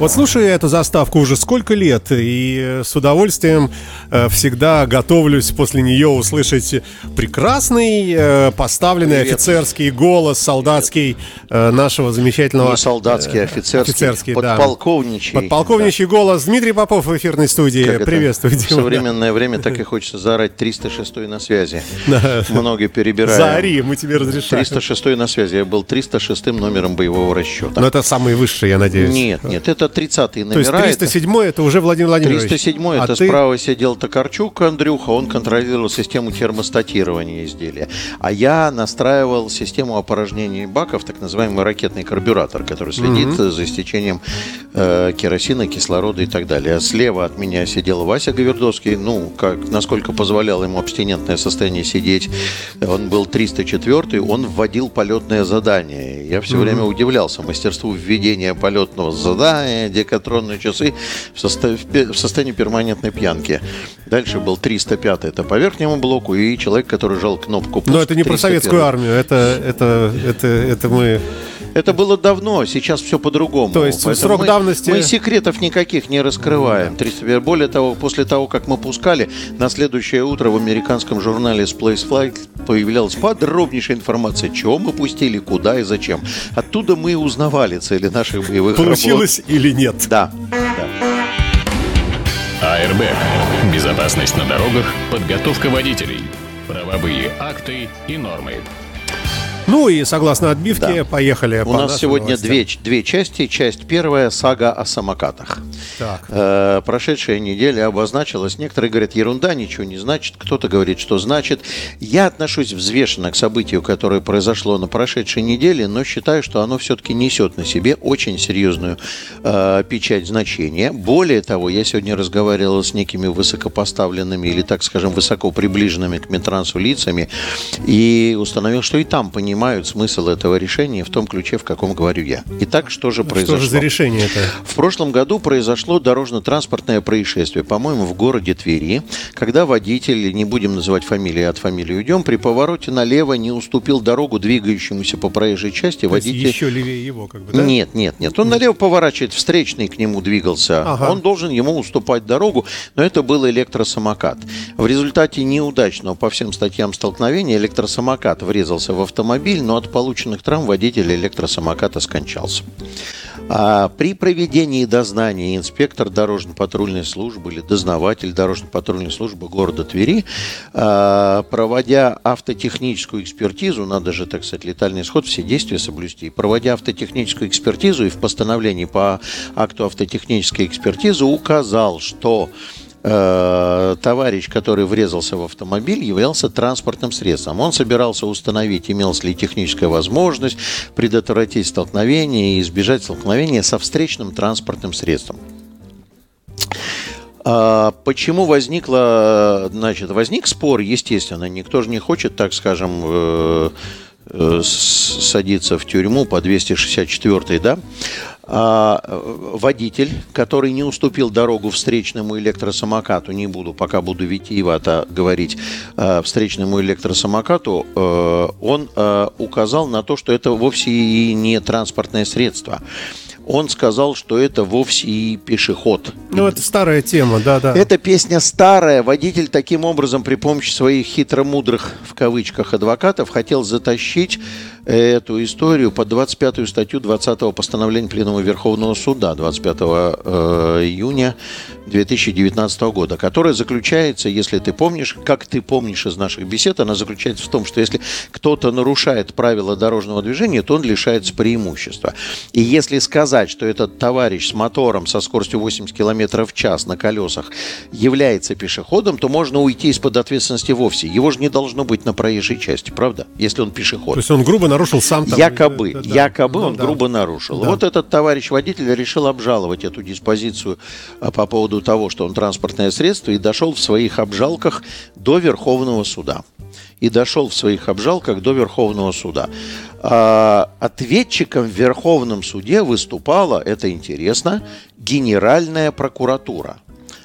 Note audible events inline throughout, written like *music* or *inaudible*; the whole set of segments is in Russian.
Вот слушаю я эту заставку уже сколько лет, и с удовольствием э, всегда готовлюсь после нее услышать прекрасный, э, поставленный Привет. офицерский голос, солдатский э, нашего замечательного... Не солдатский, офицерский. Офицерский, подполковничий. Да. Подполковничий да. голос. Дмитрий Попов в эфирной студии. Как Приветствую. В современное время так и хочется заорать 306 на связи. Многие перебирают. Заори, мы тебе разрешаем. 306 на связи. Я был 306 номером боевого расчета. Но это самый высший, я надеюсь. Нет, нет, это 30-е номера. То есть 307 это, это уже Владимир Владимирович? 307 а это ты... справа сидел Токарчук Андрюха, он контролировал систему термостатирования изделия. А я настраивал систему опорожнения баков, так называемый ракетный карбюратор, который следит mm-hmm. за истечением э, керосина, кислорода и так далее. А слева от меня сидел Вася Гавердовский, ну, как, насколько позволяло ему абстинентное состояние сидеть. Он был 304 он вводил полетное задание. Я все mm-hmm. время удивлялся мастерству введения полетного задания, декатронные часы в, состав, в состоянии перманентной пьянки. Дальше был 305 это по верхнему блоку, и человек, который жал кнопку Но это не 301. про советскую армию, это, это, это, это мы... Это было давно, сейчас все по-другому. То есть Поэтому срок мы, давности... Мы секретов никаких не раскрываем. Более того, после того, как мы пускали, на следующее утро в американском журнале Space Flight появлялась подробнейшая информация, чего мы пустили, куда и зачем. Оттуда мы узнавали цели наших боевых Получилось работ. или нет. Да. АРБ. Безопасность на дорогах, подготовка водителей, правовые акты и нормы. Ну и согласно отбивке, да. поехали. У нас сегодня две, две части. Часть первая – сага о самокатах. Так. Э, прошедшая неделя обозначилась. Некоторые говорят, ерунда, ничего не значит. Кто-то говорит, что значит. Я отношусь взвешенно к событию, которое произошло на прошедшей неделе, но считаю, что оно все-таки несет на себе очень серьезную э, печать значения. Более того, я сегодня разговаривал с некими высокопоставленными или, так скажем, высоко приближенными к Минтрансу лицами и установил, что и там понимают, понимают смысл этого решения в том ключе, в каком говорю я. Итак, что же произошло? Что же за решение это? В прошлом году произошло дорожно-транспортное происшествие, по-моему, в городе Твери, когда водитель, не будем называть фамилии, от фамилии уйдем, при повороте налево не уступил дорогу двигающемуся по проезжей части. То водитель... еще левее его, как бы, да? Нет, нет, нет. Он налево поворачивает, встречный к нему двигался. Ага. Он должен ему уступать дорогу, но это был электросамокат. В результате неудачного по всем статьям столкновения электросамокат врезался в автомобиль, автомобиль, но от полученных травм водитель электросамоката скончался. А при проведении дознания инспектор дорожно-патрульной службы или дознаватель дорожно-патрульной службы города Твери, а, проводя автотехническую экспертизу, надо же, так сказать, летальный исход, все действия соблюсти, проводя автотехническую экспертизу и в постановлении по акту автотехнической экспертизы указал, что Э, товарищ, который врезался в автомобиль, являлся транспортным средством. Он собирался установить, имелась ли техническая возможность предотвратить столкновение и избежать столкновения со встречным транспортным средством. А почему возникло, значит, возник спор, естественно, никто же не хочет, так скажем, э, э, садиться в тюрьму по 264, да? А, водитель, который не уступил дорогу встречному электросамокату, не буду, пока буду витиевато говорить, а, встречному электросамокату, э, он э, указал на то, что это вовсе и не транспортное средство он сказал, что это вовсе и пешеход. Ну, это старая тема, да-да. Эта песня старая. Водитель таким образом при помощи своих хитромудрых, в кавычках, адвокатов хотел затащить эту историю под 25-ю статью 20-го постановления Пленума Верховного Суда 25 э, июня 2019 года, которая заключается, если ты помнишь, как ты помнишь из наших бесед, она заключается в том, что если кто-то нарушает правила дорожного движения, то он лишается преимущества. И если сказать, что этот товарищ с мотором со скоростью 80 км в час на колесах является пешеходом, то можно уйти из-под ответственности вовсе. Его же не должно быть на проезжей части, правда? Если он пешеход. То есть он грубо нарушил сам там... Якобы, да, якобы ну, он да. грубо нарушил. Да. Вот этот товарищ водитель решил обжаловать эту диспозицию а, по поводу того, что он транспортное средство, и дошел в своих обжалках до Верховного суда. И дошел в своих обжалках до Верховного суда. А, ответчиком в Верховном суде выступала, это интересно, Генеральная прокуратура.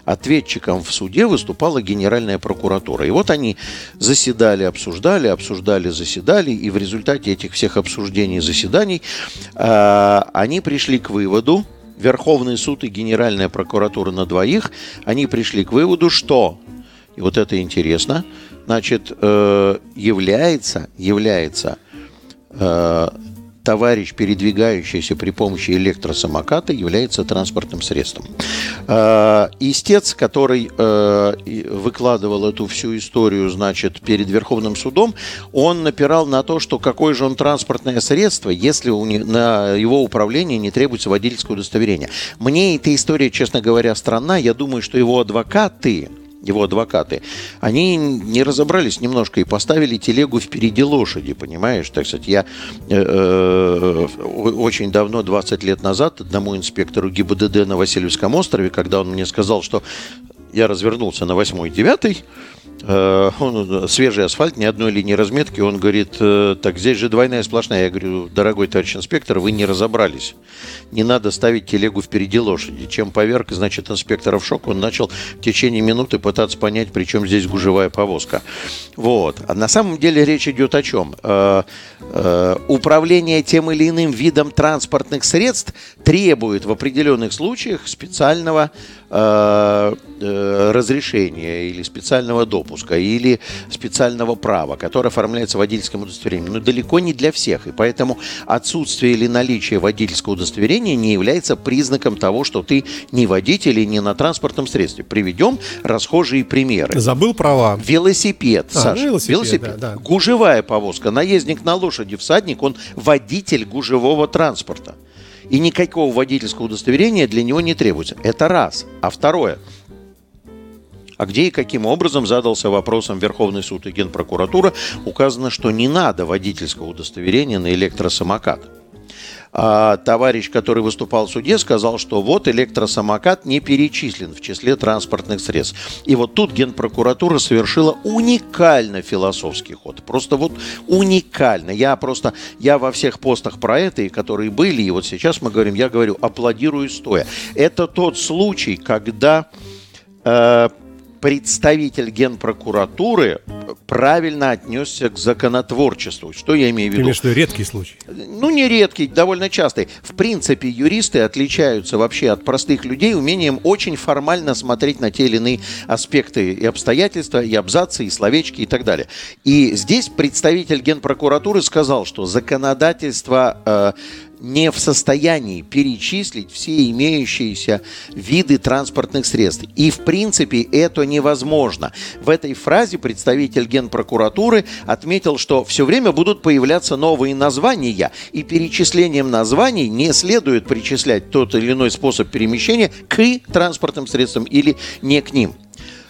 Ответчиком в суде выступала Генеральная прокуратура. И вот они заседали, обсуждали, обсуждали, заседали, и в результате этих всех обсуждений и заседаний э, они пришли к выводу, Верховный суд и Генеральная прокуратура на двоих, они пришли к выводу, что, и вот это интересно, значит, э, является, является э, товарищ, передвигающийся при помощи электросамоката, является транспортным средством. Э, истец, который э, выкладывал эту всю историю, значит, перед Верховным судом, он напирал на то, что какое же он транспортное средство, если на его управление не требуется водительское удостоверение. Мне эта история, честно говоря, странна. Я думаю, что его адвокаты, его адвокаты, они не разобрались немножко и поставили телегу впереди лошади, понимаешь? Так сказать, я э, э, очень давно, 20 лет назад, одному инспектору ГИБДД на Васильевском острове, когда он мне сказал, что я развернулся на 8 и 9, Э, он, свежий асфальт, ни одной линии разметки. Он говорит, э, так здесь же двойная сплошная. Я говорю, дорогой товарищ инспектор, вы не разобрались. Не надо ставить телегу впереди лошади. Чем поверг, значит, инспектора в шок. Он начал в течение минуты пытаться понять, при чем здесь гужевая повозка. Вот. А на самом деле речь идет о чем? Э, управление тем или иным видом транспортных средств требует в определенных случаях специального разрешения или специального допуска допуска или специального права, которое оформляется водительским удостоверением, но далеко не для всех. И поэтому отсутствие или наличие водительского удостоверения не является признаком того, что ты не водитель и не на транспортном средстве. Приведем расхожие примеры. Забыл права. Велосипед, а, Саша. Велосипед, велосипед. Да, да. Гужевая повозка. Наездник на лошади, всадник, он водитель гужевого транспорта. И никакого водительского удостоверения для него не требуется. Это раз. А второе – а где и каким образом задался вопросом Верховный суд и Генпрокуратура, указано, что не надо водительского удостоверения на электросамокат. А товарищ, который выступал в суде, сказал, что вот электросамокат не перечислен в числе транспортных средств. И вот тут Генпрокуратура совершила уникально философский ход. Просто вот уникально. Я просто, я во всех постах про это, и которые были, и вот сейчас мы говорим, я говорю, аплодирую стоя. Это тот случай, когда э, представитель Генпрокуратуры правильно отнесся к законотворчеству. Что я имею в виду? Конечно, редкий случай. Ну, не редкий, довольно частый. В принципе, юристы отличаются вообще от простых людей умением очень формально смотреть на те или иные аспекты и обстоятельства, и абзацы, и словечки, и так далее. И здесь представитель Генпрокуратуры сказал, что законодательство э, не в состоянии перечислить все имеющиеся виды транспортных средств. И, в принципе, это невозможно. В этой фразе представитель Генпрокуратуры отметил, что все время будут появляться новые названия, и перечислением названий не следует причислять тот или иной способ перемещения к транспортным средствам или не к ним.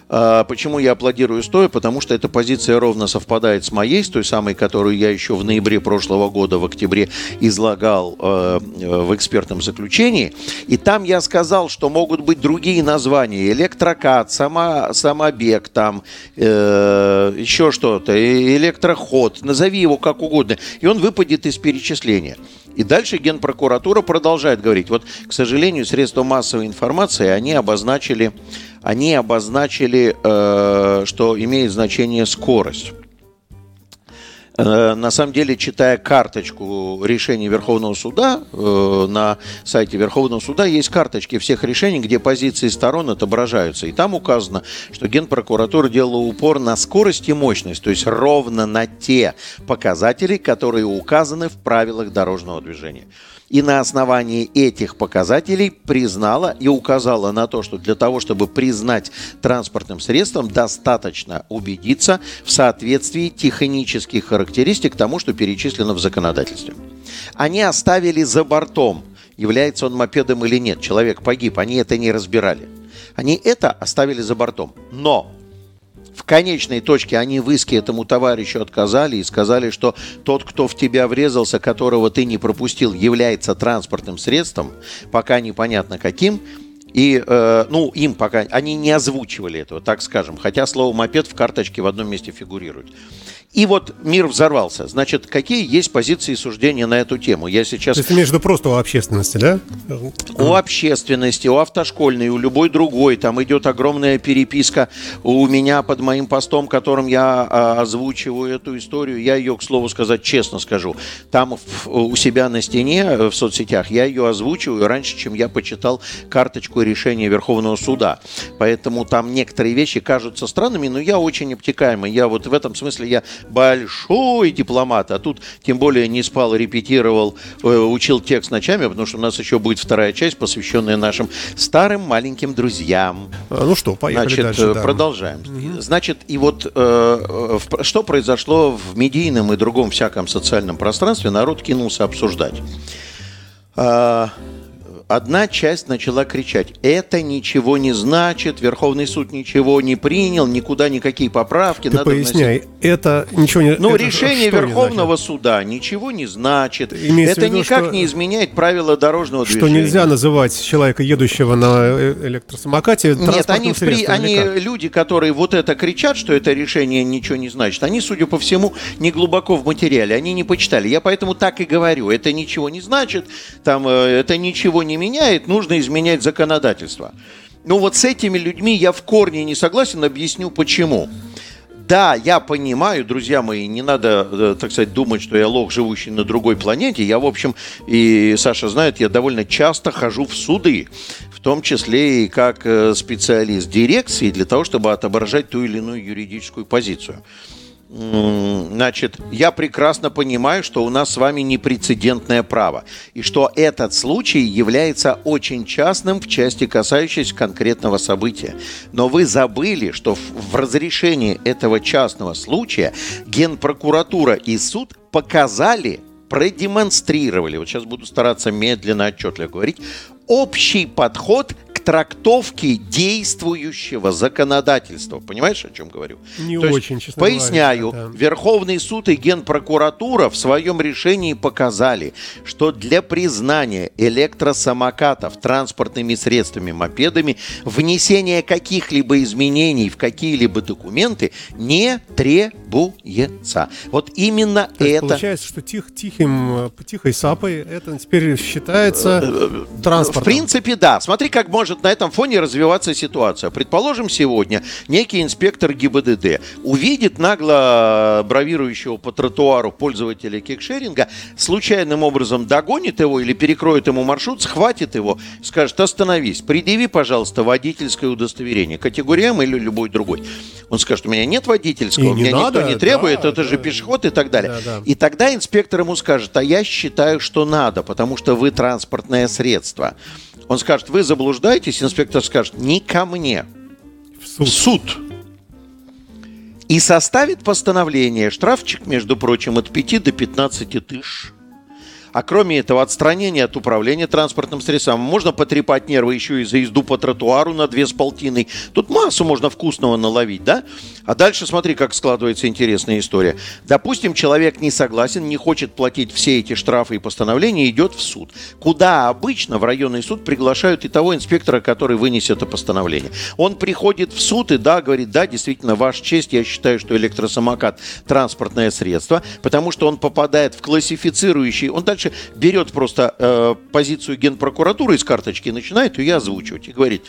А, почему я аплодирую стоя? Потому что эта позиция ровно совпадает с моей, с той самой, которую я еще в ноябре прошлого года, в октябре, излагал э, в экспертном заключении. И там я сказал, что могут быть другие названия. Электрокат, само, самобег, там, э, еще что-то, электроход. Назови его как угодно. И он выпадет из перечисления. И дальше Генпрокуратура продолжает говорить. Вот, к сожалению, средства массовой информации, они обозначили они обозначили, э, что имеет значение скорость. Э, на самом деле, читая карточку решений Верховного суда, э, на сайте Верховного суда есть карточки всех решений, где позиции сторон отображаются. И там указано, что Генпрокуратура делала упор на скорость и мощность, то есть ровно на те показатели, которые указаны в правилах дорожного движения и на основании этих показателей признала и указала на то, что для того, чтобы признать транспортным средством, достаточно убедиться в соответствии технических характеристик тому, что перечислено в законодательстве. Они оставили за бортом, является он мопедом или нет, человек погиб, они это не разбирали. Они это оставили за бортом. Но в конечной точке они в иске этому товарищу отказали и сказали, что тот, кто в тебя врезался, которого ты не пропустил, является транспортным средством, пока непонятно каким, И, э, ну, им пока, они не озвучивали этого, так скажем, хотя слово «мопед» в карточке в одном месте фигурирует. И вот мир взорвался. Значит, какие есть позиции и суждения на эту тему? Я сейчас... То есть между просто у общественности, да? У общественности, у автошкольной, у любой другой. Там идет огромная переписка у меня под моим постом, которым я а, озвучиваю эту историю. Я ее, к слову сказать, честно скажу. Там у себя на стене э, в соцсетях я ее озвучиваю раньше, чем я почитал карточку решения Верховного суда. Поэтому там некоторые вещи кажутся странными, но я очень обтекаемый. Я вот в этом смысле я большой дипломат, а тут тем более не спал, репетировал, э, учил текст ночами, потому что у нас еще будет вторая часть, посвященная нашим старым маленьким друзьям. А, ну что, поехали Значит, дальше. Да. продолжаем. Угу. Значит, и вот э, что произошло в медийном и другом всяком социальном пространстве, народ кинулся обсуждать. Одна часть начала кричать, это ничего не значит, Верховный суд ничего не принял, никуда никакие поправки. Ты надо поясняй, вносить. это ничего не Ну, это решение Верховного суда ничего не значит. Имеется это виду, никак что, не изменяет правила дорожного движения. Что нельзя называть человека, едущего на электросамокате, Нет, они, при, они люди, которые вот это кричат, что это решение ничего не значит, они, судя по всему, не глубоко в материале, они не почитали. Я поэтому так и говорю, это ничего не значит, там, э, это ничего не меняет, нужно изменять законодательство. Ну вот с этими людьми я в корне не согласен, объясню почему. Да, я понимаю, друзья мои, не надо, э, так сказать, думать, что я лох, живущий на другой планете. Я, в общем, и Саша знает, я довольно часто хожу в суды, в том числе и как э, специалист дирекции, для того, чтобы отображать ту или иную юридическую позицию. Значит, я прекрасно понимаю, что у нас с вами непрецедентное право, и что этот случай является очень частным в части, касающейся конкретного события. Но вы забыли, что в разрешении этого частного случая Генпрокуратура и суд показали, продемонстрировали, вот сейчас буду стараться медленно, отчетливо говорить, общий подход трактовки действующего законодательства. Понимаешь, о чем говорю? Не То очень, есть, честно Поясняю. Говоря, да. Верховный суд и Генпрокуратура в своем решении показали, что для признания электросамокатов транспортными средствами, мопедами, внесение каких-либо изменений в какие-либо документы не требуется. Вот именно То это... Получается, что тих, тихим, тихой сапой это теперь считается э, э, транспортом. В принципе, да. Смотри, как может может на этом фоне развиваться ситуация. Предположим, сегодня некий инспектор ГИБДД увидит нагло бравирующего по тротуару пользователя кикшеринга, случайным образом догонит его или перекроет ему маршрут, схватит его, скажет, остановись, предъяви, пожалуйста, водительское удостоверение, категория М или любой другой. Он скажет, у меня нет водительского, и меня надо, никто не требует, да, это да, же пешеход и так далее. Да, да. И тогда инспектор ему скажет, а я считаю, что надо, потому что вы транспортное средство. Он скажет, вы заблуждаетесь, инспектор скажет, не ко мне, в суд. В суд. И составит постановление, штрафчик, между прочим, от 5 до 15 тысяч а кроме этого, отстранение от управления транспортным средством. Можно потрепать нервы еще и за езду по тротуару на две с полтиной. Тут массу можно вкусного наловить, да? А дальше смотри, как складывается интересная история. Допустим, человек не согласен, не хочет платить все эти штрафы и постановления, идет в суд. Куда обычно в районный суд приглашают и того инспектора, который вынесет это постановление. Он приходит в суд и да, говорит, да, действительно, ваша честь, я считаю, что электросамокат транспортное средство, потому что он попадает в классифицирующий, он дальше дальше берет просто э, позицию генпрокуратуры из карточки и начинает ее озвучивать и говорить,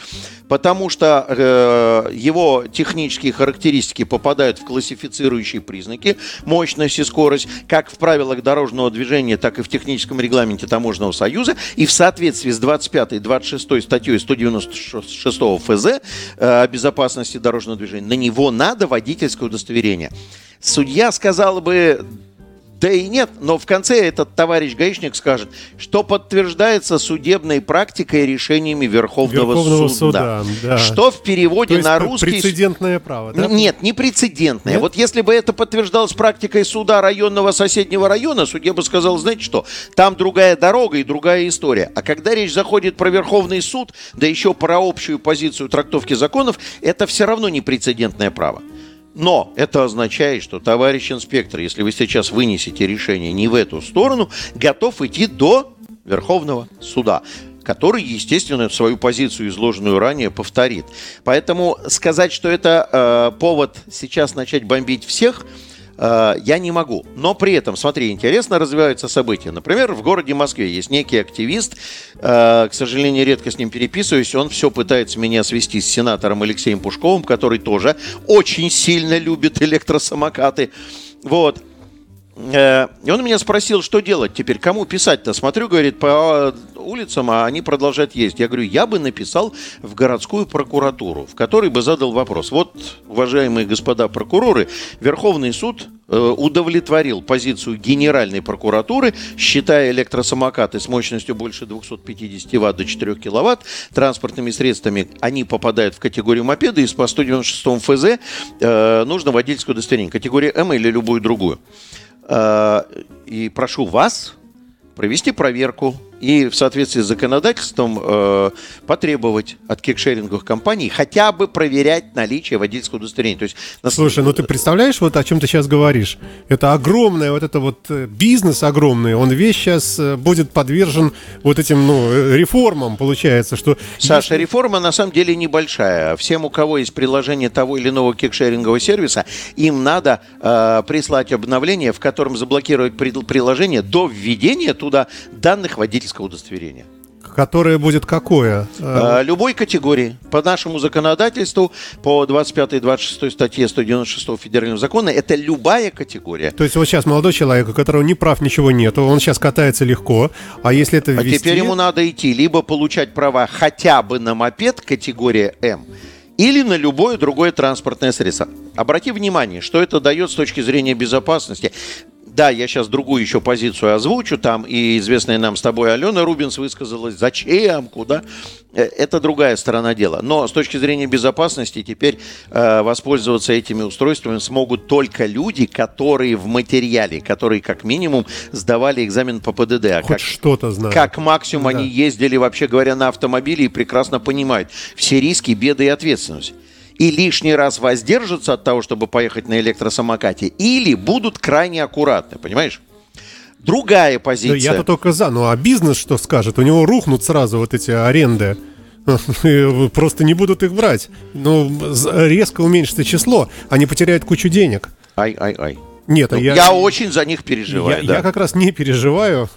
потому что э, его технические характеристики попадают в классифицирующие признаки, мощность и скорость, как в правилах дорожного движения, так и в техническом регламенте Таможенного союза, и в соответствии с 25 и 26 статьей 196 ФЗ э, о безопасности дорожного движения, на него надо водительское удостоверение. Судья сказал бы, да и нет, но в конце этот товарищ гаишник скажет, что подтверждается судебной практикой и решениями Верховного, Верховного суда. суда да. Что в переводе на русский... прецедентное право, да? Нет, не прецедентное. Нет? Вот если бы это подтверждалось практикой суда районного соседнего района, судья бы сказал, знаете что, там другая дорога и другая история. А когда речь заходит про Верховный суд, да еще про общую позицию трактовки законов, это все равно не прецедентное право. Но это означает, что товарищ инспектор, если вы сейчас вынесете решение не в эту сторону, готов идти до Верховного суда. который, естественно, свою позицию, изложенную ранее, повторит. Поэтому сказать, что это э, повод сейчас начать бомбить всех – я не могу. Но при этом, смотри, интересно развиваются события. Например, в городе Москве есть некий активист, э, к сожалению, редко с ним переписываюсь, он все пытается меня свести с сенатором Алексеем Пушковым, который тоже очень сильно любит электросамокаты. Вот. Э, и он меня спросил, что делать теперь, кому писать-то. Смотрю, говорит, по улицам, а они продолжают ездить. Я говорю, я бы написал в городскую прокуратуру, в которой бы задал вопрос. Вот, уважаемые господа прокуроры, Верховный суд э, удовлетворил позицию Генеральной прокуратуры, считая электросамокаты с мощностью больше 250 ватт до 4 киловатт транспортными средствами, они попадают в категорию мопеда, и по 196 ФЗ э, нужно водительское удостоверение, категория М или любую другую. Э, и прошу вас провести проверку и в соответствии с законодательством э, потребовать от кикшеринговых компаний хотя бы проверять наличие водительского удостоверения. То есть, на... Слушай, ну ты представляешь, вот о чем ты сейчас говоришь? Это огромное, вот это вот э, бизнес огромный, он весь сейчас э, будет подвержен вот этим, ну, э, реформам, получается, что... Саша, реформа на самом деле небольшая. Всем, у кого есть приложение того или иного кикшерингового сервиса, им надо э, прислать обновление, в котором заблокировать приложение до введения туда данных водительского водительского удостоверения. Которое будет какое? А, любой категории. По нашему законодательству, по 25 и 26 статье 196 федерального закона, это любая категория. То есть вот сейчас молодой человек, у которого ни прав, ничего нету, он сейчас катается легко, а если это ввести... А теперь ему надо идти, либо получать права хотя бы на мопед категория М, или на любое другое транспортное средство. Обрати внимание, что это дает с точки зрения безопасности. Да, я сейчас другую еще позицию озвучу. Там и известная нам с тобой Алена Рубинс высказалась. Зачем? Куда? Э, это другая сторона дела. Но с точки зрения безопасности теперь э, воспользоваться этими устройствами смогут только люди, которые в материале, которые как минимум сдавали экзамен по ПДД. А Хоть как, что-то знают. Как максимум да. они ездили, вообще говоря, на автомобиле и прекрасно понимают все риски, беды и ответственность и лишний раз воздержатся от того, чтобы поехать на электросамокате, или будут крайне аккуратны, понимаешь? Другая позиция. я-то только за. Ну а бизнес что скажет? У него рухнут сразу вот эти аренды. *laughs* Просто не будут их брать. Ну, резко уменьшится число. Они потеряют кучу денег. Ай-ай-ай. Нет, а ну, я... Я очень за них переживаю. Я, да. я как раз не переживаю.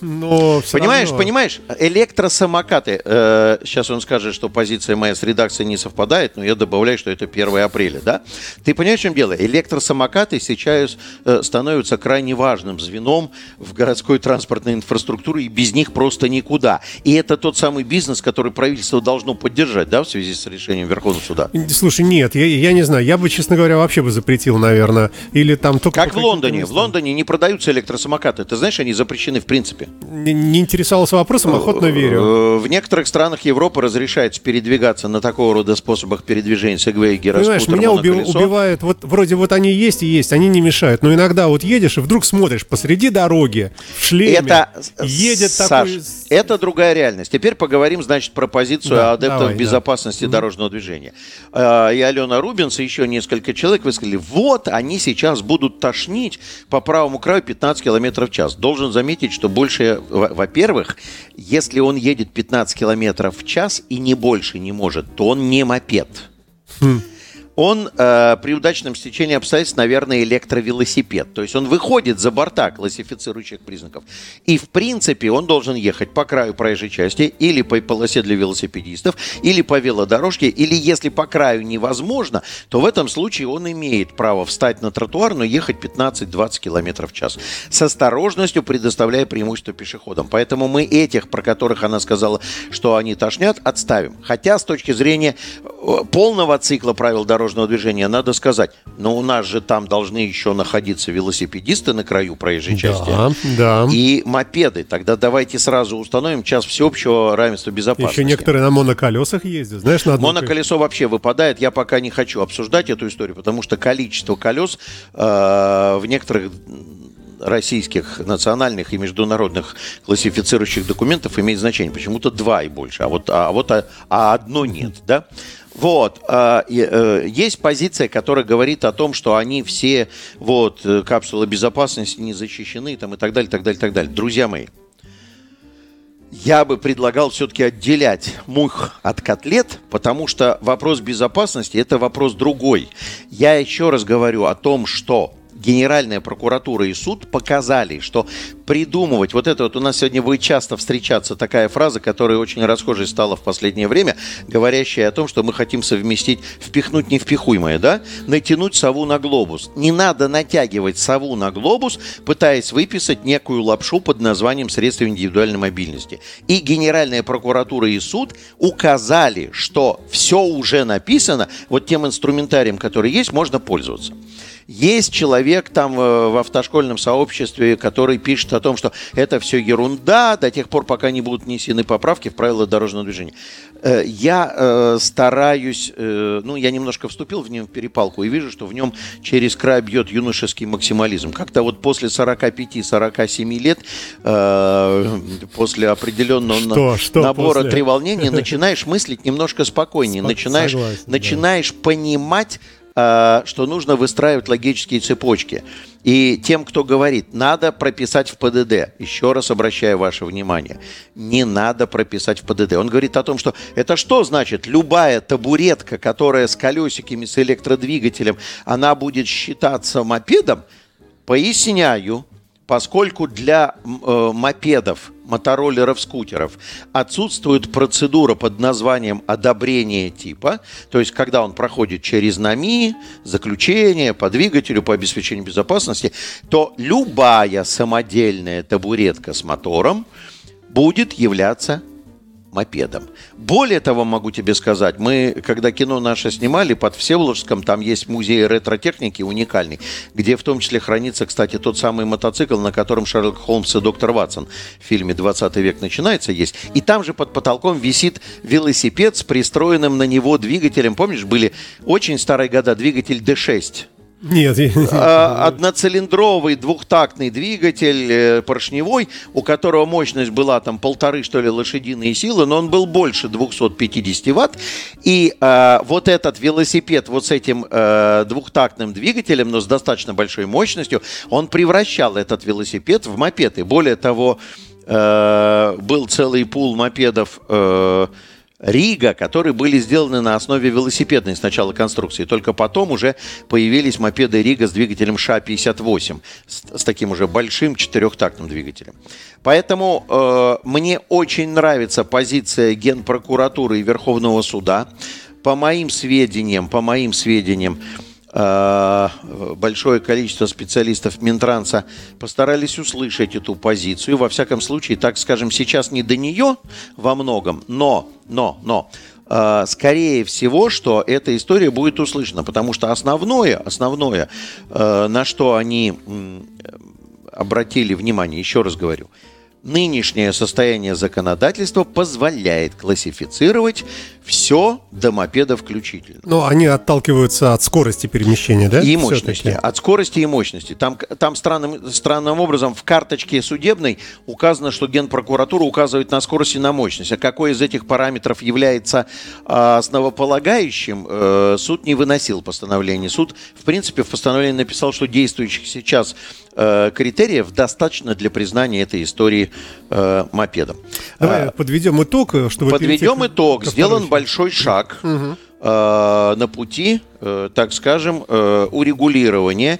Но понимаешь, равно... понимаешь, электросамокаты. Э, сейчас он скажет, что позиция моя с редакцией не совпадает, но я добавляю, что это 1 апреля, да? Ты понимаешь, в чем дело? Электросамокаты сейчас э, становятся крайне важным звеном в городской транспортной инфраструктуре, и без них просто никуда. И это тот самый бизнес, который правительство должно поддержать, да, в связи с решением Верховного суда. Слушай, нет, я, я не знаю, я бы, честно говоря, вообще бы запретил, наверное, или там только. Как в Лондоне? В Лондоне не продаются электросамокаты. Ты знаешь, они запрещены запрещены в принципе. Не, не интересовался вопросом, охотно верю. Э, в некоторых странах Европы разрешается передвигаться на такого рода способах передвижения сегвей, гироскутер, Понимаешь, меня уби- убивает, вот вроде вот они есть и есть, они не мешают, но иногда вот едешь и вдруг смотришь посреди дороги в шлеме, это, едет Саш, такой... это другая реальность. Теперь поговорим, значит, про позицию да, адептов давай, безопасности да. дорожного движения. Э, и Алена Рубинс, и еще несколько человек высказали, вот они сейчас будут тошнить по правому краю 15 км в час. Должен заметить, заметить, что больше, во-первых, если он едет 15 километров в час и не больше не может, то он не мопед. Хм он э, при удачном стечении обстоятельств, наверное, электровелосипед. То есть он выходит за борта классифицирующих признаков. И, в принципе, он должен ехать по краю проезжей части или по полосе для велосипедистов, или по велодорожке, или если по краю невозможно, то в этом случае он имеет право встать на тротуар, но ехать 15-20 км в час. С осторожностью предоставляя преимущество пешеходам. Поэтому мы этих, про которых она сказала, что они тошнят, отставим. Хотя с точки зрения э, полного цикла правил дорожного дорожного движения, надо сказать, но у нас же там должны еще находиться велосипедисты на краю проезжей части да, да. и мопеды. Тогда давайте сразу установим час всеобщего равенства безопасности. Еще некоторые на моноколесах ездят, знаешь, на Моноколесо вообще выпадает. Я пока не хочу обсуждать эту историю, потому что количество колес э, в некоторых российских национальных и международных классифицирующих документов имеет значение. Почему-то два и больше, а вот, а вот а, а одно нет, да? Вот. А, э, есть позиция, которая говорит о том, что они все, вот, э, капсулы безопасности не защищены там, и так далее, так далее, так далее. Друзья мои, Я бы предлагал все-таки отделять мух от котлет, потому что вопрос безопасности – это вопрос другой. Я еще раз говорю о том, что Генеральная прокуратура и суд показали, что придумывать, вот это вот у нас сегодня будет часто встречаться такая фраза, которая очень расхожей стала в последнее время, говорящая о том, что мы хотим совместить впихнуть невпихуемое, да, натянуть сову на глобус. Не надо натягивать сову на глобус, пытаясь выписать некую лапшу под названием средства индивидуальной мобильности. И Генеральная прокуратура и суд указали, что все уже написано, вот тем инструментарием, который есть, можно пользоваться. Есть человек там э, в автошкольном сообществе, который пишет о том, что это все ерунда до тех пор, пока не будут внесены поправки в правила дорожного движения. Э, я э, стараюсь, ну, я немножко вступил в нем в перепалку и вижу, что в нем через край бьет юношеский максимализм. Как-то вот после 45-47 лет, после определенного что, что набора после? треволнений, начинаешь мыслить немножко спокойнее, начинаешь, Согласен, начинаешь да. понимать, что нужно выстраивать логические цепочки. И тем, кто говорит, надо прописать в ПДД, еще раз обращаю ваше внимание, не надо прописать в ПДД. Он говорит о том, что это что значит? Любая табуретка, которая с колесиками, с электродвигателем, она будет считаться мопедом? Поясняю, поскольку для э, мопедов, мотороллеров, скутеров отсутствует процедура под названием одобрение типа, то есть когда он проходит через НАМИ, заключение по двигателю, по обеспечению безопасности, то любая самодельная табуретка с мотором будет являться мопедом. Более того, могу тебе сказать, мы, когда кино наше снимали под Всеволожском, там есть музей ретро-техники уникальный, где в том числе хранится, кстати, тот самый мотоцикл, на котором Шерлок Холмс и доктор Ватсон в фильме «20 век начинается» есть. И там же под потолком висит велосипед с пристроенным на него двигателем. Помнишь, были очень старые года двигатель D6 нет. А, одноцилиндровый двухтактный двигатель э, поршневой, у которого мощность была там полторы, что ли, лошадиные силы, но он был больше 250 ватт. И а, вот этот велосипед вот с этим а, двухтактным двигателем, но с достаточно большой мощностью, он превращал этот велосипед в мопед. И более того, а, был целый пул мопедов... А, Рига, которые были сделаны на основе велосипедной сначала конструкции. Только потом уже появились мопеды Рига с двигателем ША-58, с, с таким уже большим четырехтактным двигателем. Поэтому э, мне очень нравится позиция Генпрокуратуры и Верховного суда. По моим сведениям, по моим сведениям, Э, большое количество специалистов Минтранса постарались услышать эту позицию. Во всяком случае, так скажем, сейчас не до нее во многом, но, но, но, э, скорее всего, что эта история будет услышана, потому что основное, основное, э, на что они обратили внимание, еще раз говорю – Нынешнее состояние законодательства позволяет классифицировать все до мопеда включительно. Но они отталкиваются от скорости перемещения, да? И мощности. От скорости и мощности. Там, там странным, странным образом в карточке судебной указано, что Генпрокуратура указывает на скорость и на мощность. А какой из этих параметров является а, основополагающим, а, суд не выносил постановление. Суд, в принципе, в постановлении написал, что действующих сейчас а, критериев достаточно для признания этой истории э, мопедом. Давай а, подведем итог, чтобы подведем перейти итог. Сделан большой шаг угу. э, на пути, э, так скажем, э, урегулирования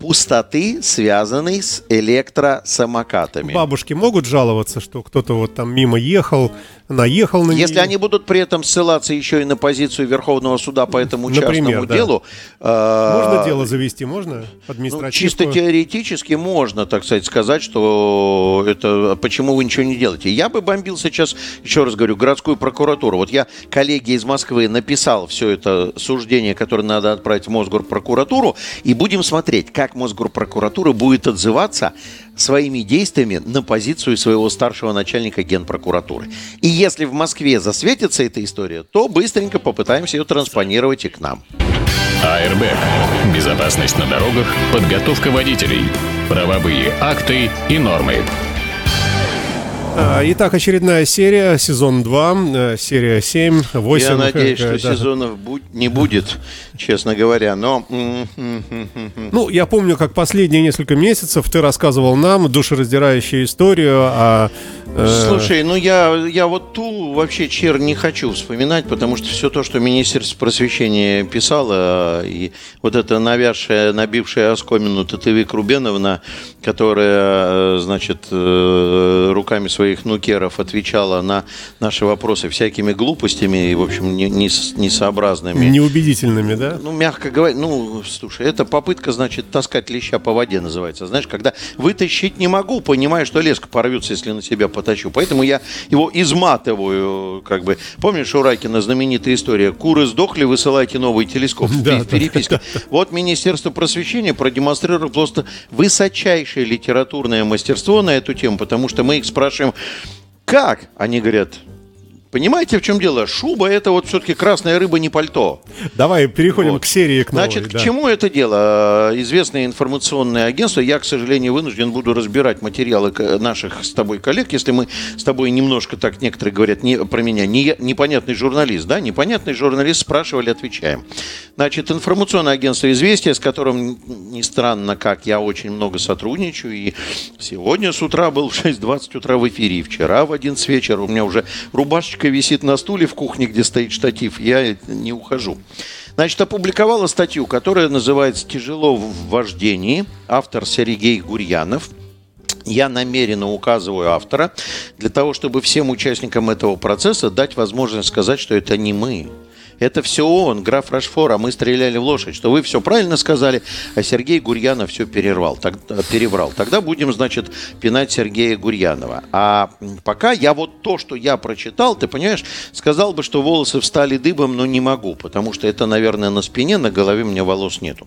пустоты, связанной с электросамокатами. Бабушки могут жаловаться, что кто-то вот там мимо ехал, наехал на Если нее. они будут при этом ссылаться еще и на позицию Верховного суда по этому Например, частному да. делу... Э, можно дело завести, можно? Административную? Ну, чисто теоретически можно, так сказать, сказать, что это почему вы ничего не делаете. Я бы бомбил сейчас, еще раз говорю, городскую прокуратуру. Вот я коллеге из Москвы написал все это суждение, которое надо отправить в Мосгорпрокуратуру, и будем смотреть, как Мосгорпрокуратура будет отзываться своими действиями на позицию своего старшего начальника генпрокуратуры. И если в Москве засветится эта история, то быстренько попытаемся ее транспонировать и к нам. АРБ. Безопасность на дорогах, подготовка водителей, правовые акты и нормы. А, итак, очередная серия, сезон 2, э, серия 7, 8. Я надеюсь, что да. сезонов не будет, честно говоря, но... Ну, я помню, как последние несколько месяцев ты рассказывал нам душераздирающую историю о Э, Слушай, ну я, я вот ту вообще чер не хочу вспоминать, потому что все то, что Министерство просвещения писало, и вот эта навязшая, набившая оскомину Татевик Рубеновна, которая, э, значит, э, руками своих нукеров отвечала на наши вопросы всякими глупостями и, в общем, не, не, несообразными. Неубедительными, да? Ну, мягко говоря, ну, слушай, это попытка, значит, таскать леща по воде называется. Знаешь, когда вытащить не могу, понимаю, что леска порвется, если на себя потащу. Поэтому я его изматываю, как бы. Помнишь у Райкина знаменитая история? Куры сдохли, высылайте новый телескоп да, да. Вот Министерство просвещения продемонстрировало просто высочайшее литературное мастерство на эту тему, потому что мы их спрашиваем, как? Они говорят, Понимаете, в чем дело? Шуба это вот все-таки красная рыба, не пальто. Давай переходим вот. к серии к новой. Значит, да. к чему это дело? Известное информационное агентство. Я, к сожалению, вынужден буду разбирать материалы наших с тобой коллег, если мы с тобой немножко, так некоторые говорят не, про меня, не, непонятный журналист, да? Непонятный журналист, спрашивали, отвечаем. Значит, информационное агентство «Известия», с которым, не странно, как я очень много сотрудничаю, и сегодня с утра был в 6.20 утра в эфире, и вчера в 11 вечера у меня уже рубашечка ручка висит на стуле в кухне, где стоит штатив, я не ухожу. Значит, опубликовала статью, которая называется «Тяжело в вождении». Автор Сергей Гурьянов. Я намеренно указываю автора для того, чтобы всем участникам этого процесса дать возможность сказать, что это не мы, это все он, граф Рашфор, а мы стреляли в лошадь, что вы все правильно сказали, а Сергей Гурьянов все перервал, так, переврал. Тогда будем, значит, пинать Сергея Гурьянова. А пока я вот то, что я прочитал, ты понимаешь, сказал бы, что волосы встали дыбом, но не могу, потому что это, наверное, на спине, на голове у меня волос нету.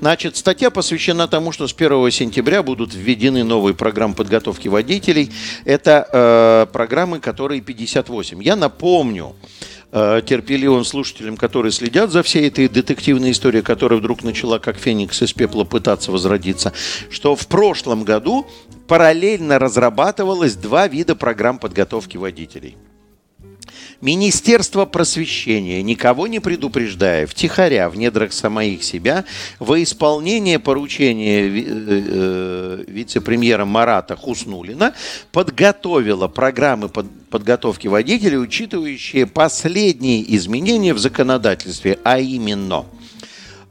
Значит, статья посвящена тому, что с 1 сентября будут введены новые программы подготовки водителей. Это э, программы, которые 58. Я напомню, Э, терпеливым слушателям, которые следят за всей этой детективной историей, которая вдруг начала как феникс из пепла пытаться возродиться, что в прошлом году параллельно разрабатывалось два вида программ подготовки водителей – Министерство просвещения, никого не предупреждая, втихаря, в недрах самих себя, во исполнение поручения э, э, вице-премьера Марата Хуснулина подготовило программы под подготовки водителей, учитывающие последние изменения в законодательстве, а именно –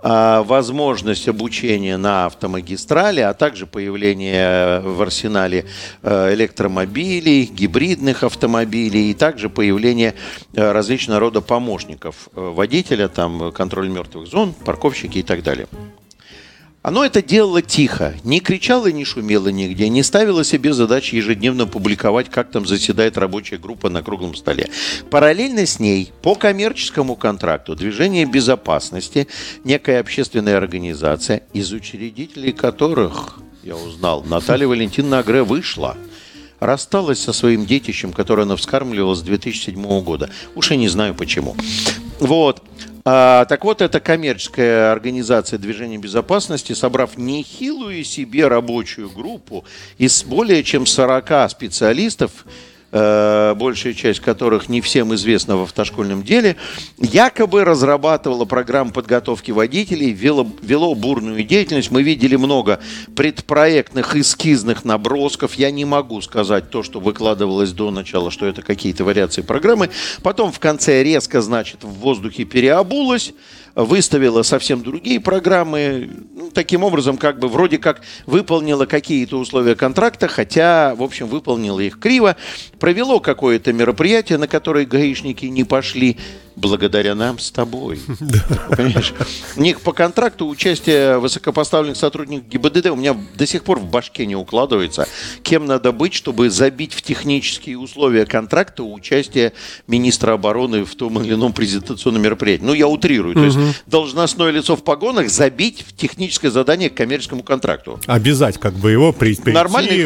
возможность обучения на автомагистрали, а также появление в арсенале э, электромобилей, гибридных автомобилей и также появление э, различного рода помощников э, водителя, там контроль мертвых зон, парковщики и так далее. Оно это делало тихо, не кричало, не шумело нигде, не ставило себе задачи ежедневно публиковать, как там заседает рабочая группа на круглом столе. Параллельно с ней по коммерческому контракту Движение безопасности, некая общественная организация, из учредителей которых, я узнал, Наталья Валентиновна Агре вышла рассталась со своим детищем, которое она вскармливала с 2007 года. Уж и не знаю почему. Вот. А, так вот, эта коммерческая организация движения безопасности, собрав нехилую себе рабочую группу из более чем 40 специалистов, большая часть которых не всем известна в автошкольном деле, якобы разрабатывала программу подготовки водителей, вело, вело бурную деятельность. Мы видели много предпроектных эскизных набросков. Я не могу сказать то, что выкладывалось до начала, что это какие-то вариации программы. Потом в конце резко, значит, в воздухе переобулась выставила совсем другие программы. Ну, таким образом, как бы вроде как выполнила какие-то условия контракта, хотя, в общем, выполнила их криво. Провело какое-то мероприятие, на которое гаишники не пошли благодаря нам с тобой. *laughs* Понимаешь? У них по контракту участие высокопоставленных сотрудников ГИБДД у меня до сих пор в башке не укладывается. Кем надо быть, чтобы забить в технические условия контракта участие министра обороны в том или ином презентационном мероприятии? Ну, я утрирую. То есть должностное лицо в погонах забить в техническое задание к коммерческому контракту. Обязать как бы его прийти, нормальный,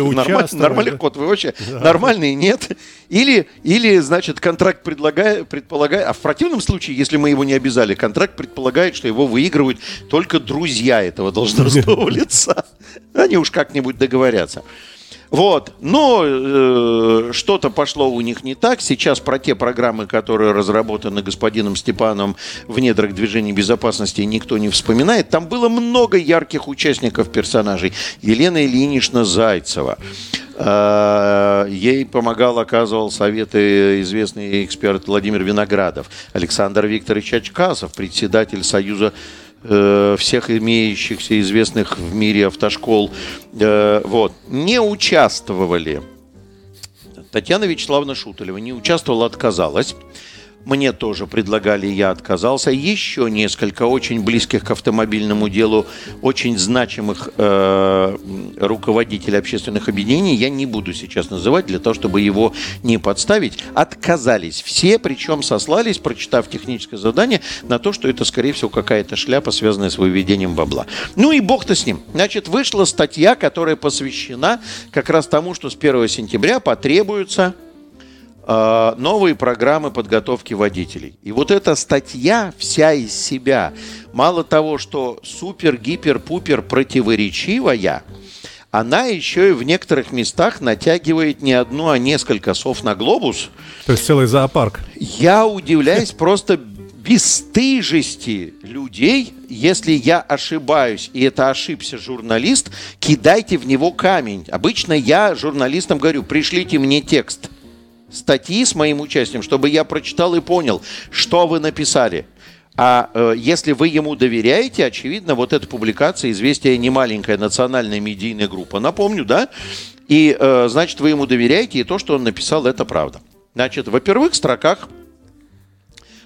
нормальный, код. Вы вообще да. нормальный нет? Или, или, значит, контракт предлагает, предполагает, а в противном случае, если мы его не обязали, контракт предполагает, что его выигрывают только друзья этого должностного *laughs* лица. Они уж как-нибудь договорятся. Вот, но э, что-то пошло у них не так. Сейчас про те программы, которые разработаны господином Степаном в недрах движения безопасности, никто не вспоминает. Там было много ярких участников персонажей. Елена Ильинична Зайцева. Э, ей помогал, оказывал советы известный эксперт Владимир Виноградов, Александр Викторович Очкасов, председатель Союза всех имеющихся известных в мире автошкол, э, вот, не участвовали. Татьяна Вячеславовна Шуталева не участвовала, отказалась. Мне тоже предлагали, я отказался. Еще несколько очень близких к автомобильному делу, очень значимых э, руководителей общественных объединений, я не буду сейчас называть, для того, чтобы его не подставить, отказались. Все, причем сослались, прочитав техническое задание, на то, что это, скорее всего, какая-то шляпа, связанная с выведением бабла. Ну и бог-то с ним. Значит, вышла статья, которая посвящена как раз тому, что с 1 сентября потребуется новые программы подготовки водителей. И вот эта статья вся из себя, мало того, что супер, гипер, пупер противоречивая, она еще и в некоторых местах натягивает не одну, а несколько сов на глобус. То есть целый зоопарк. Я удивляюсь просто бесстыжести людей, если я ошибаюсь, и это ошибся журналист, кидайте в него камень. Обычно я журналистам говорю, пришлите мне текст – статьи с моим участием, чтобы я прочитал и понял, что вы написали. А э, если вы ему доверяете, очевидно, вот эта публикация «Известия» не маленькая национальная медийная группа. Напомню, да? И, э, значит, вы ему доверяете, и то, что он написал, это правда. Значит, во первых строках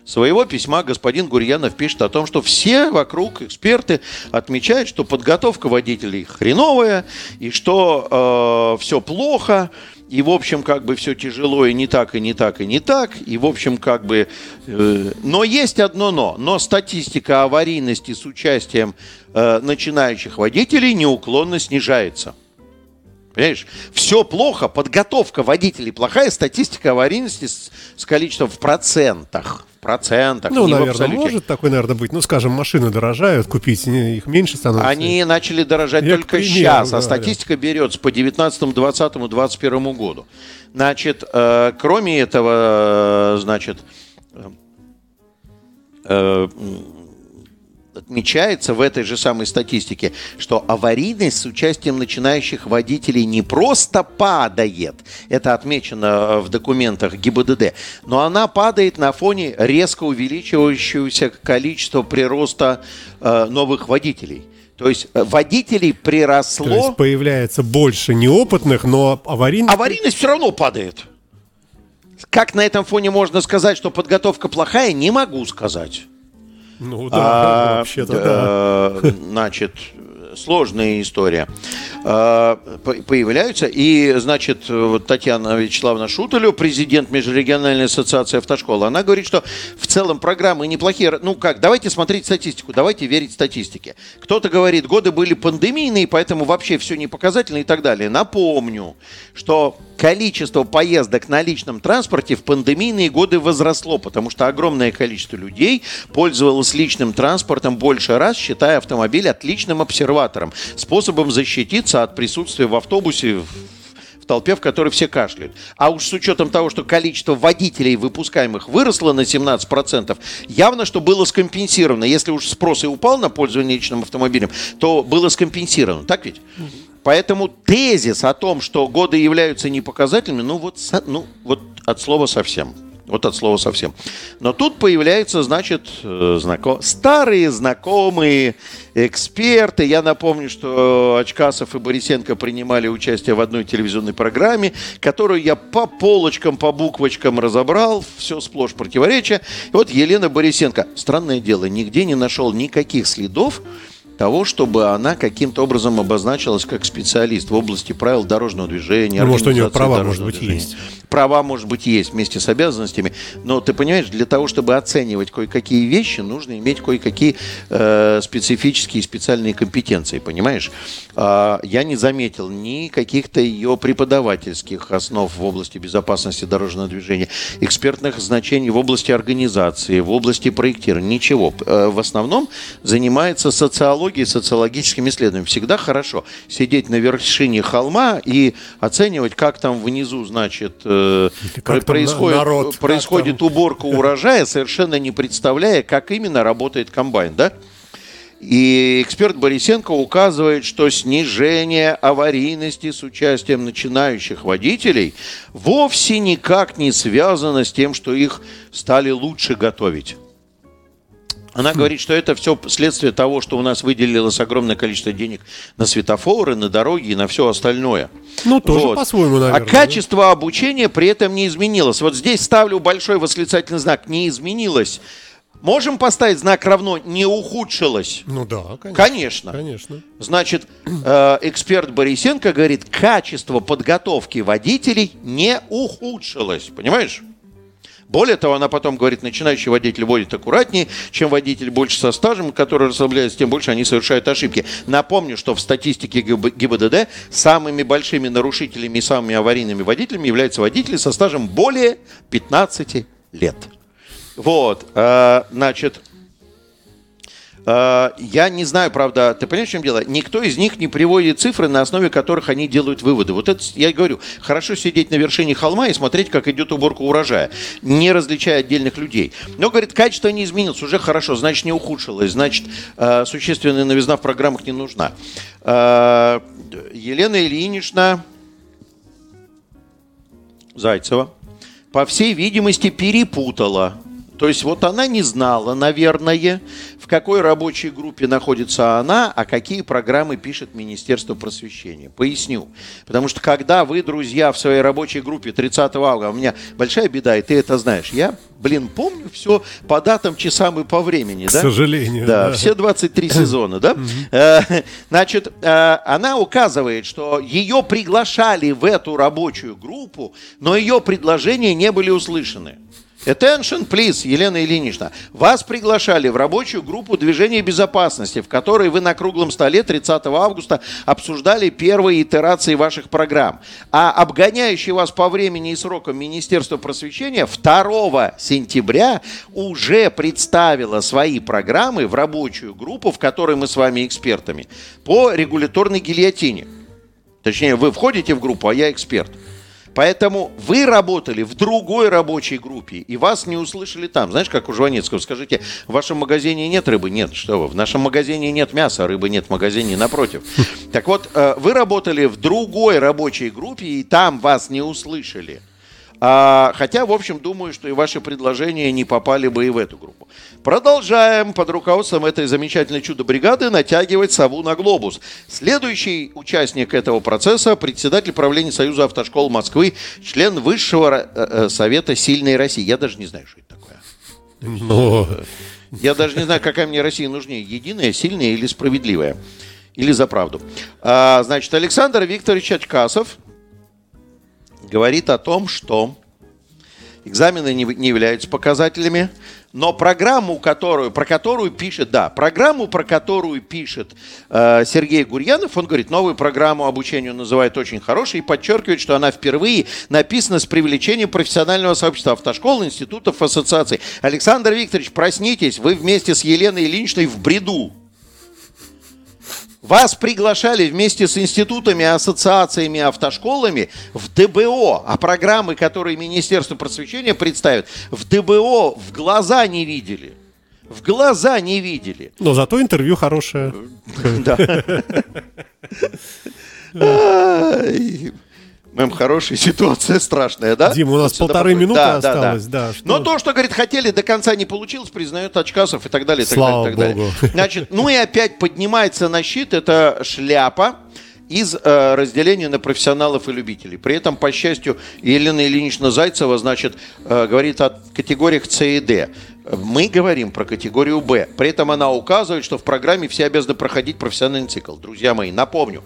своего письма господин Гурьянов пишет о том, что все вокруг эксперты отмечают, что подготовка водителей хреновая, и что э, все плохо, и, в общем, как бы все тяжело, и не так, и не так, и не так, и, в общем, как бы... Э, но есть одно но. Но статистика аварийности с участием э, начинающих водителей неуклонно снижается. Понимаешь? Все плохо, подготовка водителей плохая, статистика аварийности с, с количеством в процентах процентах. Ну, наверное, может такой, наверное, быть. Ну, скажем, машины дорожают, купить их меньше становится. Они начали дорожать Я только примеру, сейчас, а статистика берется по 19, 20, 21 году. Значит, э, кроме этого, э, значит, э, э отмечается в этой же самой статистике, что аварийность с участием начинающих водителей не просто падает, это отмечено э, в документах ГИБДД, но она падает на фоне резко увеличивающегося количества прироста э, новых водителей. То есть э, водителей приросло... То есть появляется больше неопытных, но аварийность... Аварийность все равно падает. Как на этом фоне можно сказать, что подготовка плохая, не могу сказать. Ну да, а, вообще-то да. Э, значит, сложная история. А, появляются, и, значит, Татьяна Вячеславовна Шуталю, президент Межрегиональной ассоциации автошкол, она говорит, что в целом программы неплохие. Ну как, давайте смотреть статистику, давайте верить статистике. Кто-то говорит, годы были пандемийные, поэтому вообще все не показательно и так далее. Напомню, что количество поездок на личном транспорте в пандемийные годы возросло, потому что огромное количество людей пользовалось личным транспортом больше раз, считая автомобиль отличным обсерватором, способом защититься от присутствия в автобусе в толпе, в которой все кашляют. А уж с учетом того, что количество водителей выпускаемых выросло на 17%, явно, что было скомпенсировано. Если уж спрос и упал на пользование личным автомобилем, то было скомпенсировано. Так ведь? Поэтому тезис о том, что годы являются непоказательными, ну вот, ну вот от слова совсем. Вот от слова совсем. Но тут появляются, значит, э, знаком... старые знакомые эксперты. Я напомню, что Очкасов и Борисенко принимали участие в одной телевизионной программе, которую я по полочкам, по буквочкам разобрал. Все сплошь противоречия. И вот Елена Борисенко. Странное дело, нигде не нашел никаких следов того, чтобы она каким-то образом обозначилась как специалист в области правил дорожного движения. Ну, может, у нее права, может быть, движения. есть. Права, может быть, есть вместе с обязанностями, но ты понимаешь, для того, чтобы оценивать кое-какие вещи, нужно иметь кое-какие э, специфические специальные компетенции, понимаешь? Э, я не заметил ни каких-то ее преподавательских основ в области безопасности дорожного движения, экспертных значений в области организации, в области проектирования, ничего. Э, в основном занимается социологией, социологическими исследованиями. Всегда хорошо сидеть на вершине холма и оценивать, как там внизу, значит, э, *laughs* происходит, народ, происходит уборка урожая, совершенно не представляя, как именно работает комбайн, да? И эксперт Борисенко указывает, что снижение аварийности с участием начинающих водителей вовсе никак не связано с тем, что их стали лучше готовить. Она говорит, что это все следствие того, что у нас выделилось огромное количество денег на светофоры, на дороги и на все остальное. Ну, тоже вот. по-своему, наверное. А качество да? обучения при этом не изменилось. Вот здесь ставлю большой восклицательный знак «не изменилось». Можем поставить знак равно «не ухудшилось»? Ну да, конечно. Конечно. конечно. Значит, э, эксперт Борисенко говорит, качество подготовки водителей не ухудшилось. Понимаешь? Более того, она потом говорит, начинающий водитель водит аккуратнее, чем водитель больше со стажем, который расслабляется, тем больше они совершают ошибки. Напомню, что в статистике ГИБДД самыми большими нарушителями и самыми аварийными водителями являются водители со стажем более 15 лет. Вот, э, значит, я не знаю, правда, ты понимаешь, в чем дело? Никто из них не приводит цифры, на основе которых они делают выводы. Вот это, я говорю, хорошо сидеть на вершине холма и смотреть, как идет уборка урожая, не различая отдельных людей. Но, говорит, качество не изменилось, уже хорошо, значит, не ухудшилось, значит, э, существенная новизна в программах не нужна. Э, Елена Ильинична Зайцева, по всей видимости, перепутала то есть вот она не знала, наверное, в какой рабочей группе находится она, а какие программы пишет Министерство просвещения. Поясню. Потому что когда вы, друзья, в своей рабочей группе 30 августа, у меня большая беда, и ты это знаешь, я, блин, помню все по датам, часам и по времени. К да? сожалению. Да, да, все 23 сезона, да? Э, значит, э, она указывает, что ее приглашали в эту рабочую группу, но ее предложения не были услышаны. Attention, please, Елена Ильинична. Вас приглашали в рабочую группу движения безопасности, в которой вы на круглом столе 30 августа обсуждали первые итерации ваших программ. А обгоняющий вас по времени и срокам Министерство просвещения 2 сентября уже представило свои программы в рабочую группу, в которой мы с вами экспертами, по регуляторной гильотине. Точнее, вы входите в группу, а я эксперт. Поэтому вы работали в другой рабочей группе, и вас не услышали там. Знаешь, как у Жванецкого, скажите, в вашем магазине нет рыбы? Нет, что вы, в нашем магазине нет мяса, рыбы нет в магазине напротив. Так вот, э, вы работали в другой рабочей группе, и там вас не услышали. А, хотя, в общем, думаю, что и ваши предложения не попали бы и в эту группу. Продолжаем под руководством этой замечательной чудо-бригады натягивать сову на глобус. Следующий участник этого процесса – председатель правления Союза автошкол Москвы, член Высшего э, э, Совета Сильной России. Я даже не знаю, что это такое. Но... Я даже не знаю, какая мне Россия нужнее, единая, сильная или справедливая. Или за правду. А, значит, Александр Викторович Очкасов – говорит о том, что экзамены не, не являются показателями, но программу, которую, про которую пишет, да, программу, про которую пишет э, Сергей Гурьянов, он говорит, новую программу обучения называет очень хорошей и подчеркивает, что она впервые написана с привлечением профессионального сообщества автошкол, институтов, ассоциаций. Александр Викторович, проснитесь, вы вместе с Еленой Ильиничной в бреду. Вас приглашали вместе с институтами, ассоциациями, автошколами в ДБО, а программы, которые Министерство просвещения представит, в ДБО в глаза не видели. В глаза не видели. Но зато интервью хорошее. Да. *laughs* Мэм, хорошая ситуация, страшная, да? Дима, у нас вот полторы минуты да, осталось, да. да. Что... Но то, что, говорит, хотели, до конца не получилось, признает Очкасов и так далее, и так Слава далее, и так далее. Значит, ну и опять поднимается на щит эта шляпа из э, разделения на профессионалов и любителей. При этом, по счастью, Елена Ильинична Зайцева, значит, э, говорит о категориях С и Д. Мы говорим про категорию Б. При этом она указывает, что в программе все обязаны проходить профессиональный цикл. Друзья мои, напомню,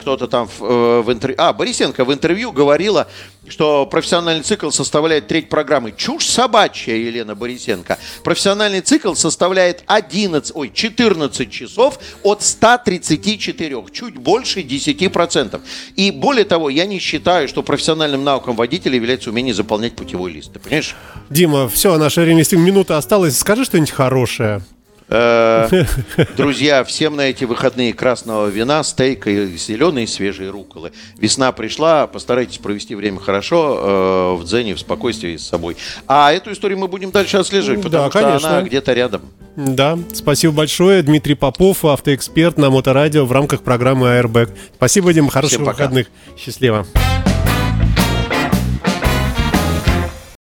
кто-то там в, э, в интервью... А, Борисенко в интервью говорила, что профессиональный цикл составляет треть программы. Чушь собачья, Елена Борисенко. Профессиональный цикл составляет 11, ой, 14 часов от 134, чуть больше 10%. И более того, я не считаю, что профессиональным навыком водителя является умение заполнять путевой лист. Ты понимаешь? Дима, все, наше время минута осталась. Скажи что-нибудь хорошее. Э, *laughs* друзья, всем на эти выходные красного вина, стейка и зеленые свежие руколы. Весна пришла, постарайтесь провести время хорошо, э, в дзене, в спокойствии с собой. А эту историю мы будем дальше отслеживать, потому да, что она где-то рядом. Да, спасибо большое. Дмитрий Попов, автоэксперт на Моторадио в рамках программы Airbag. Спасибо, Дим, хороших выходных. Счастливо.